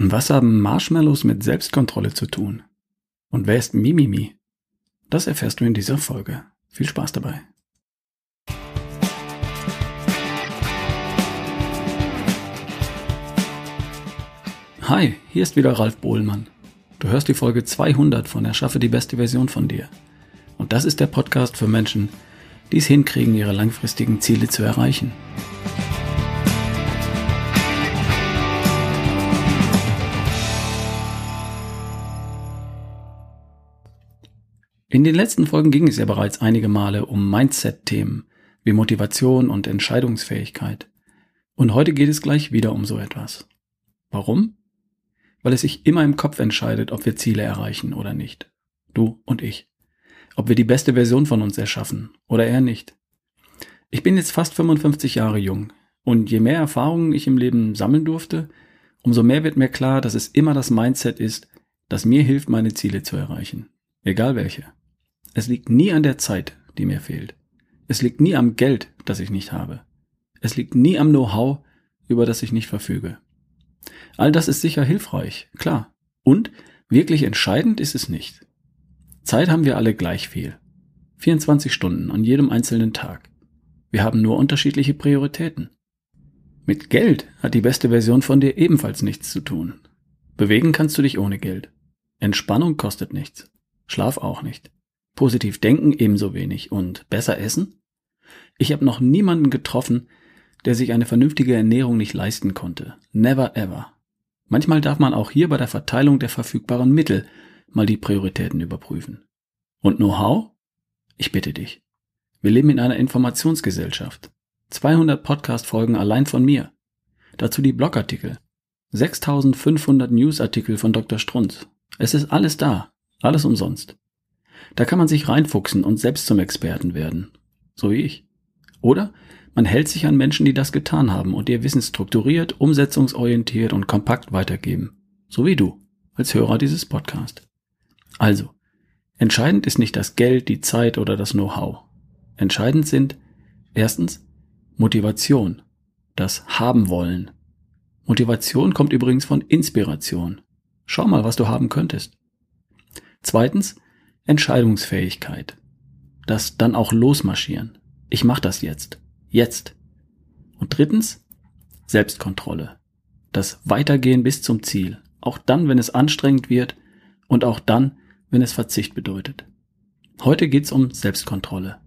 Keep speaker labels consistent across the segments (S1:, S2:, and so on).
S1: Was haben Marshmallows mit Selbstkontrolle zu tun? Und wer ist Mimimi? Das erfährst du in dieser Folge. Viel Spaß dabei. Hi, hier ist wieder Ralf Bohlmann. Du hörst die Folge 200 von Erschaffe die beste Version von dir. Und das ist der Podcast für Menschen, die es hinkriegen, ihre langfristigen Ziele zu erreichen. In den letzten Folgen ging es ja bereits einige Male um Mindset-Themen wie Motivation und Entscheidungsfähigkeit. Und heute geht es gleich wieder um so etwas. Warum? Weil es sich immer im Kopf entscheidet, ob wir Ziele erreichen oder nicht. Du und ich. Ob wir die beste Version von uns erschaffen oder eher nicht. Ich bin jetzt fast 55 Jahre jung und je mehr Erfahrungen ich im Leben sammeln durfte, umso mehr wird mir klar, dass es immer das Mindset ist, das mir hilft, meine Ziele zu erreichen. Egal welche. Es liegt nie an der Zeit, die mir fehlt. Es liegt nie am Geld, das ich nicht habe. Es liegt nie am Know-how, über das ich nicht verfüge. All das ist sicher hilfreich, klar. Und wirklich entscheidend ist es nicht. Zeit haben wir alle gleich viel. 24 Stunden an jedem einzelnen Tag. Wir haben nur unterschiedliche Prioritäten. Mit Geld hat die beste Version von dir ebenfalls nichts zu tun. Bewegen kannst du dich ohne Geld. Entspannung kostet nichts. Schlaf auch nicht. Positiv denken ebenso wenig und besser essen? Ich habe noch niemanden getroffen, der sich eine vernünftige Ernährung nicht leisten konnte. Never ever. Manchmal darf man auch hier bei der Verteilung der verfügbaren Mittel mal die Prioritäten überprüfen. Und Know-how? Ich bitte dich. Wir leben in einer Informationsgesellschaft. 200 Podcast-Folgen allein von mir. Dazu die Blogartikel. 6500 Newsartikel von Dr. Strunz. Es ist alles da. Alles umsonst. Da kann man sich reinfuchsen und selbst zum Experten werden. So wie ich. Oder man hält sich an Menschen, die das getan haben und ihr Wissen strukturiert, umsetzungsorientiert und kompakt weitergeben. So wie du, als Hörer dieses Podcast. Also, entscheidend ist nicht das Geld, die Zeit oder das Know-how. Entscheidend sind erstens Motivation, das haben wollen. Motivation kommt übrigens von Inspiration. Schau mal, was du haben könntest. Zweitens Entscheidungsfähigkeit. Das dann auch losmarschieren. Ich mache das jetzt. Jetzt. Und drittens Selbstkontrolle. Das Weitergehen bis zum Ziel. Auch dann, wenn es anstrengend wird und auch dann, wenn es Verzicht bedeutet. Heute geht's um Selbstkontrolle.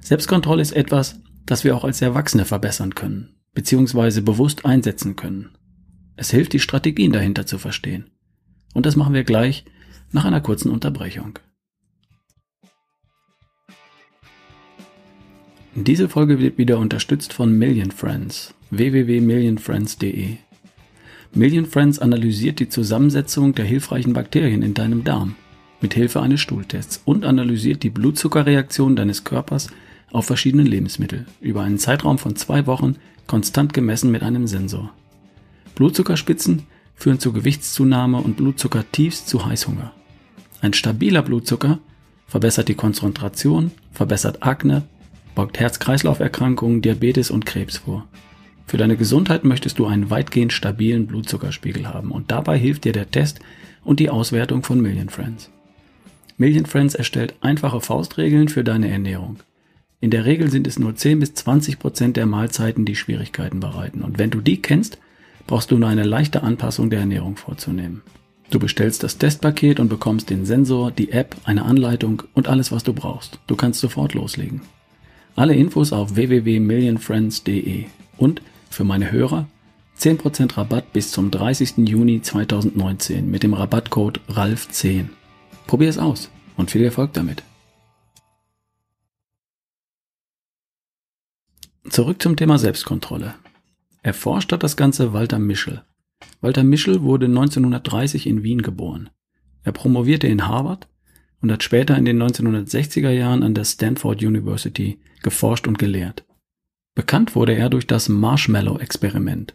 S1: Selbstkontrolle ist etwas, das wir auch als Erwachsene verbessern können, beziehungsweise bewusst einsetzen können. Es hilft, die Strategien dahinter zu verstehen. Und das machen wir gleich nach einer kurzen Unterbrechung. Diese Folge wird wieder unterstützt von Million Friends www.millionfriends.de. Million Friends analysiert die Zusammensetzung der hilfreichen Bakterien in deinem Darm mit Hilfe eines Stuhltests und analysiert die Blutzuckerreaktion deines Körpers auf verschiedene Lebensmittel über einen Zeitraum von zwei Wochen konstant gemessen mit einem Sensor. Blutzuckerspitzen führen zu Gewichtszunahme und Blutzuckertiefs zu Heißhunger. Ein stabiler Blutzucker verbessert die Konzentration, verbessert Akne, beugt Herz-Kreislauf-Erkrankungen, Diabetes und Krebs vor. Für deine Gesundheit möchtest du einen weitgehend stabilen Blutzuckerspiegel haben und dabei hilft dir der Test und die Auswertung von Million Friends. Million Friends erstellt einfache Faustregeln für deine Ernährung. In der Regel sind es nur 10 bis 20 Prozent der Mahlzeiten, die Schwierigkeiten bereiten. Und wenn du die kennst, brauchst du nur eine leichte Anpassung der Ernährung vorzunehmen. Du bestellst das Testpaket und bekommst den Sensor, die App, eine Anleitung und alles, was du brauchst. Du kannst sofort loslegen. Alle Infos auf www.millionfriends.de und für meine Hörer 10% Rabatt bis zum 30. Juni 2019 mit dem Rabattcode RALF10. Probier es aus und viel Erfolg damit. Zurück zum Thema Selbstkontrolle. Erforscht hat das Ganze Walter Mischel. Walter Mischel wurde 1930 in Wien geboren. Er promovierte in Harvard und hat später in den 1960er Jahren an der Stanford University geforscht und gelehrt. Bekannt wurde er durch das Marshmallow-Experiment.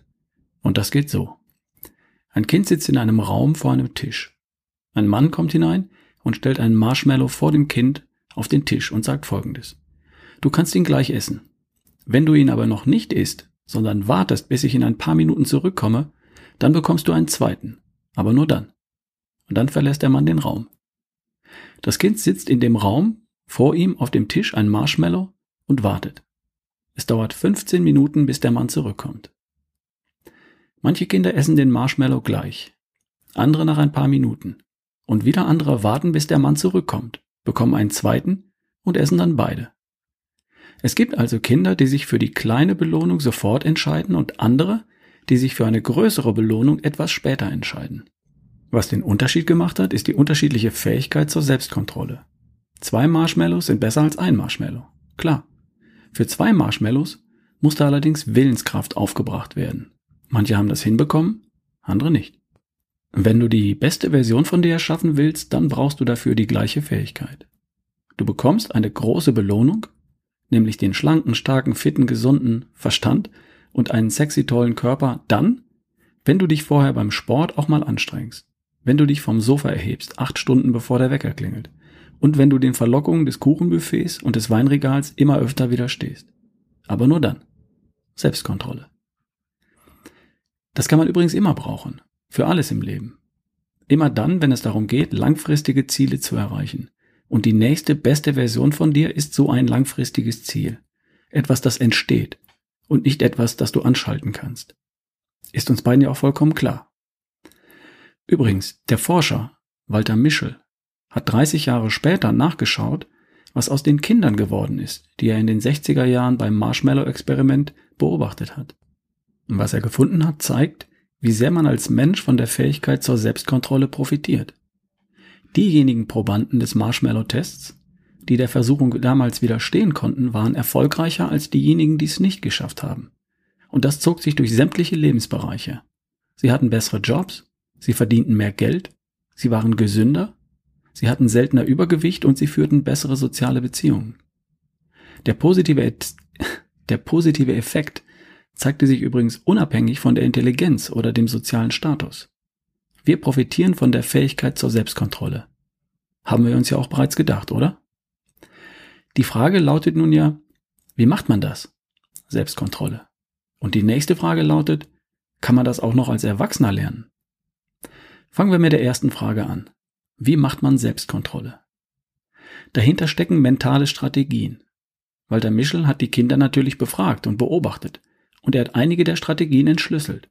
S1: Und das geht so. Ein Kind sitzt in einem Raum vor einem Tisch. Ein Mann kommt hinein und stellt einen Marshmallow vor dem Kind auf den Tisch und sagt folgendes. Du kannst ihn gleich essen. Wenn du ihn aber noch nicht isst, sondern wartest, bis ich in ein paar Minuten zurückkomme, Dann bekommst du einen zweiten, aber nur dann. Und dann verlässt der Mann den Raum. Das Kind sitzt in dem Raum, vor ihm auf dem Tisch ein Marshmallow und wartet. Es dauert 15 Minuten, bis der Mann zurückkommt. Manche Kinder essen den Marshmallow gleich, andere nach ein paar Minuten. Und wieder andere warten, bis der Mann zurückkommt, bekommen einen zweiten und essen dann beide. Es gibt also Kinder, die sich für die kleine Belohnung sofort entscheiden und andere, die sich für eine größere Belohnung etwas später entscheiden. Was den Unterschied gemacht hat, ist die unterschiedliche Fähigkeit zur Selbstkontrolle. Zwei Marshmallows sind besser als ein Marshmallow. Klar. Für zwei Marshmallows musste allerdings Willenskraft aufgebracht werden. Manche haben das hinbekommen, andere nicht. Wenn du die beste Version von dir erschaffen willst, dann brauchst du dafür die gleiche Fähigkeit. Du bekommst eine große Belohnung, nämlich den schlanken, starken, fitten, gesunden Verstand und einen sexy tollen Körper dann, wenn du dich vorher beim Sport auch mal anstrengst, wenn du dich vom Sofa erhebst, acht Stunden bevor der Wecker klingelt und wenn du den Verlockungen des Kuchenbuffets und des Weinregals immer öfter widerstehst. Aber nur dann. Selbstkontrolle. Das kann man übrigens immer brauchen. Für alles im Leben. Immer dann, wenn es darum geht, langfristige Ziele zu erreichen. Und die nächste beste Version von dir ist so ein langfristiges Ziel. Etwas, das entsteht. Und nicht etwas, das du anschalten kannst. Ist uns beiden ja auch vollkommen klar. Übrigens, der Forscher Walter Mischel hat 30 Jahre später nachgeschaut, was aus den Kindern geworden ist, die er in den 60er Jahren beim Marshmallow-Experiment beobachtet hat. Und was er gefunden hat, zeigt, wie sehr man als Mensch von der Fähigkeit zur Selbstkontrolle profitiert. Diejenigen Probanden des Marshmallow-Tests, die der Versuchung damals widerstehen konnten, waren erfolgreicher als diejenigen, die es nicht geschafft haben. Und das zog sich durch sämtliche Lebensbereiche. Sie hatten bessere Jobs, sie verdienten mehr Geld, sie waren gesünder, sie hatten seltener Übergewicht und sie führten bessere soziale Beziehungen. Der positive, der positive Effekt zeigte sich übrigens unabhängig von der Intelligenz oder dem sozialen Status. Wir profitieren von der Fähigkeit zur Selbstkontrolle. Haben wir uns ja auch bereits gedacht, oder? Die Frage lautet nun ja, wie macht man das? Selbstkontrolle. Und die nächste Frage lautet, kann man das auch noch als Erwachsener lernen? Fangen wir mit der ersten Frage an. Wie macht man Selbstkontrolle? Dahinter stecken mentale Strategien. Walter Mischel hat die Kinder natürlich befragt und beobachtet und er hat einige der Strategien entschlüsselt.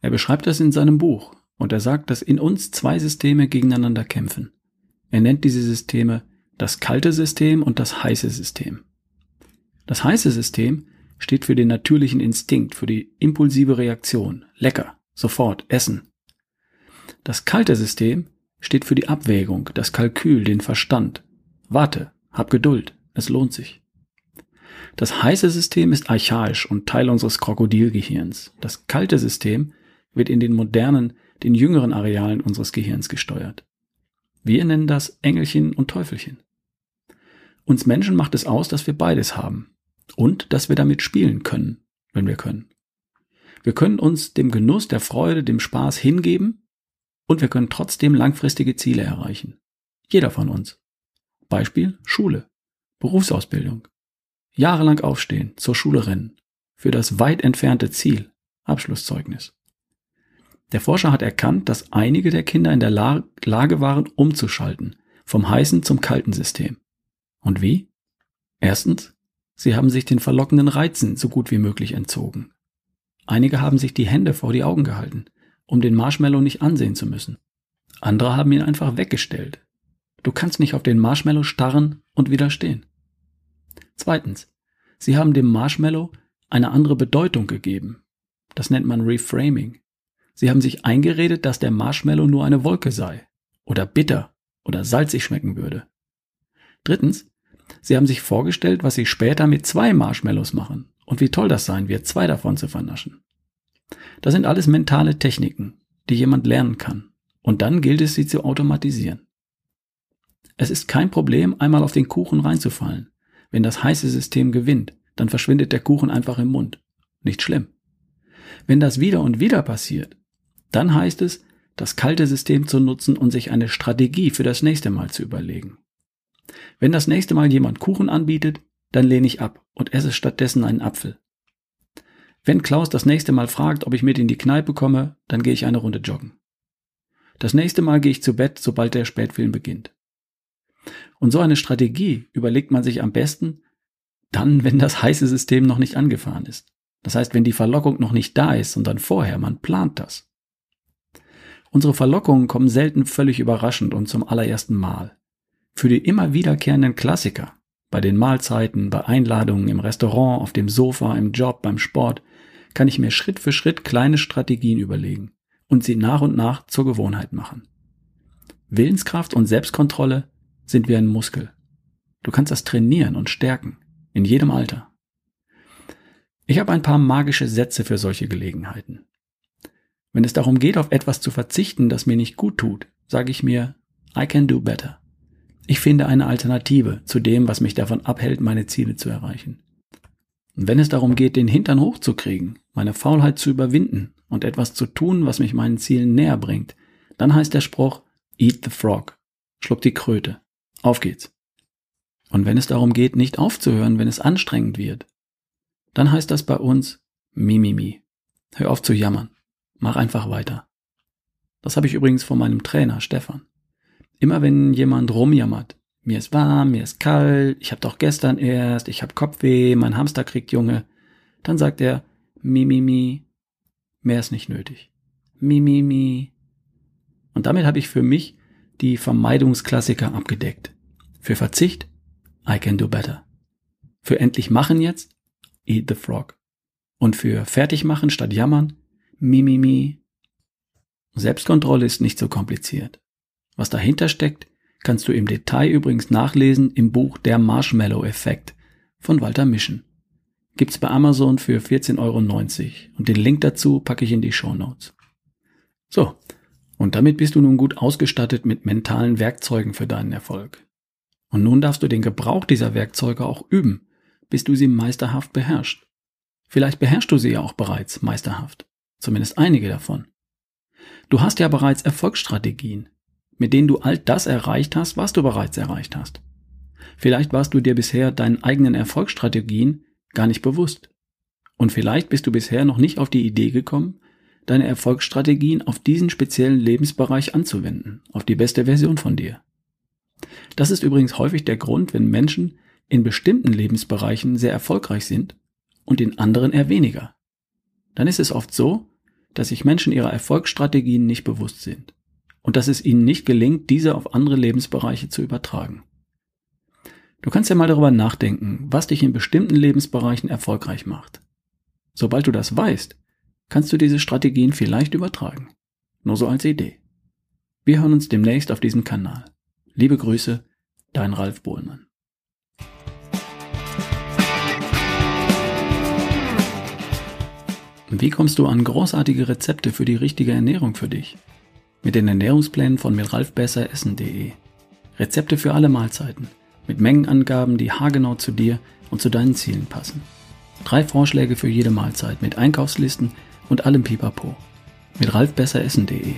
S1: Er beschreibt das in seinem Buch und er sagt, dass in uns zwei Systeme gegeneinander kämpfen. Er nennt diese Systeme das kalte System und das heiße System. Das heiße System steht für den natürlichen Instinkt, für die impulsive Reaktion. Lecker, sofort, essen. Das kalte System steht für die Abwägung, das Kalkül, den Verstand. Warte, hab Geduld, es lohnt sich. Das heiße System ist archaisch und Teil unseres Krokodilgehirns. Das kalte System wird in den modernen, den jüngeren Arealen unseres Gehirns gesteuert. Wir nennen das Engelchen und Teufelchen. Uns Menschen macht es aus, dass wir beides haben und dass wir damit spielen können, wenn wir können. Wir können uns dem Genuss, der Freude, dem Spaß hingeben und wir können trotzdem langfristige Ziele erreichen. Jeder von uns. Beispiel Schule, Berufsausbildung, Jahrelang aufstehen, zur Schule rennen. Für das weit entfernte Ziel, Abschlusszeugnis. Der Forscher hat erkannt, dass einige der Kinder in der Lage waren, umzuschalten, vom heißen zum kalten System. Und wie? Erstens, sie haben sich den verlockenden Reizen so gut wie möglich entzogen. Einige haben sich die Hände vor die Augen gehalten, um den Marshmallow nicht ansehen zu müssen. Andere haben ihn einfach weggestellt. Du kannst nicht auf den Marshmallow starren und widerstehen. Zweitens, sie haben dem Marshmallow eine andere Bedeutung gegeben. Das nennt man Reframing. Sie haben sich eingeredet, dass der Marshmallow nur eine Wolke sei oder bitter oder salzig schmecken würde. Drittens, sie haben sich vorgestellt, was sie später mit zwei Marshmallows machen und wie toll das sein wird, zwei davon zu vernaschen. Das sind alles mentale Techniken, die jemand lernen kann. Und dann gilt es, sie zu automatisieren. Es ist kein Problem, einmal auf den Kuchen reinzufallen. Wenn das heiße System gewinnt, dann verschwindet der Kuchen einfach im Mund. Nicht schlimm. Wenn das wieder und wieder passiert, dann heißt es, das kalte System zu nutzen und sich eine Strategie für das nächste Mal zu überlegen. Wenn das nächste Mal jemand Kuchen anbietet, dann lehne ich ab und esse stattdessen einen Apfel. Wenn Klaus das nächste Mal fragt, ob ich mit in die Kneipe komme, dann gehe ich eine Runde joggen. Das nächste Mal gehe ich zu Bett, sobald der Spätfilm beginnt. Und so eine Strategie überlegt man sich am besten dann, wenn das heiße System noch nicht angefahren ist. Das heißt, wenn die Verlockung noch nicht da ist, sondern vorher, man plant das. Unsere Verlockungen kommen selten völlig überraschend und zum allerersten Mal. Für die immer wiederkehrenden Klassiker, bei den Mahlzeiten, bei Einladungen im Restaurant, auf dem Sofa, im Job, beim Sport, kann ich mir Schritt für Schritt kleine Strategien überlegen und sie nach und nach zur Gewohnheit machen. Willenskraft und Selbstkontrolle sind wie ein Muskel. Du kannst das trainieren und stärken, in jedem Alter. Ich habe ein paar magische Sätze für solche Gelegenheiten. Wenn es darum geht, auf etwas zu verzichten, das mir nicht gut tut, sage ich mir, I can do better. Ich finde eine Alternative zu dem, was mich davon abhält, meine Ziele zu erreichen. Und wenn es darum geht, den Hintern hochzukriegen, meine Faulheit zu überwinden und etwas zu tun, was mich meinen Zielen näher bringt, dann heißt der Spruch Eat the Frog. Schluck die Kröte. Auf geht's. Und wenn es darum geht, nicht aufzuhören, wenn es anstrengend wird, dann heißt das bei uns Mimimi. Hör auf zu jammern. Mach einfach weiter. Das habe ich übrigens von meinem Trainer Stefan. Immer wenn jemand rumjammert, mir ist warm, mir ist kalt, ich habe doch gestern erst, ich habe Kopfweh, mein Hamster kriegt Junge, dann sagt er mi mi mi, mehr ist nicht nötig. Mi mi mi. Und damit habe ich für mich die Vermeidungsklassiker abgedeckt. Für Verzicht, I can do better. Für endlich machen jetzt, eat the frog. Und für fertig machen statt jammern, mi mi mi. Selbstkontrolle ist nicht so kompliziert. Was dahinter steckt, kannst du im Detail übrigens nachlesen im Buch Der Marshmallow-Effekt von Walter Mischen. Gibt's bei Amazon für 14,90 Euro und den Link dazu packe ich in die Show Notes. So, und damit bist du nun gut ausgestattet mit mentalen Werkzeugen für deinen Erfolg. Und nun darfst du den Gebrauch dieser Werkzeuge auch üben, bis du sie meisterhaft beherrschst. Vielleicht beherrschst du sie ja auch bereits meisterhaft, zumindest einige davon. Du hast ja bereits Erfolgsstrategien, mit denen du all das erreicht hast, was du bereits erreicht hast. Vielleicht warst du dir bisher deinen eigenen Erfolgsstrategien gar nicht bewusst. Und vielleicht bist du bisher noch nicht auf die Idee gekommen, deine Erfolgsstrategien auf diesen speziellen Lebensbereich anzuwenden, auf die beste Version von dir. Das ist übrigens häufig der Grund, wenn Menschen in bestimmten Lebensbereichen sehr erfolgreich sind und in anderen eher weniger. Dann ist es oft so, dass sich Menschen ihrer Erfolgsstrategien nicht bewusst sind und dass es ihnen nicht gelingt, diese auf andere Lebensbereiche zu übertragen. Du kannst ja mal darüber nachdenken, was dich in bestimmten Lebensbereichen erfolgreich macht. Sobald du das weißt, kannst du diese Strategien vielleicht übertragen. Nur so als Idee. Wir hören uns demnächst auf diesem Kanal. Liebe Grüße, dein Ralf Bohlmann. Wie kommst du an großartige Rezepte für die richtige Ernährung für dich? Mit den Ernährungsplänen von mitralfbesseressen.de. Rezepte für alle Mahlzeiten, mit Mengenangaben, die haargenau zu dir und zu deinen Zielen passen. Drei Vorschläge für jede Mahlzeit mit Einkaufslisten und allem Pipapo. Mit ralfbesseressen.de.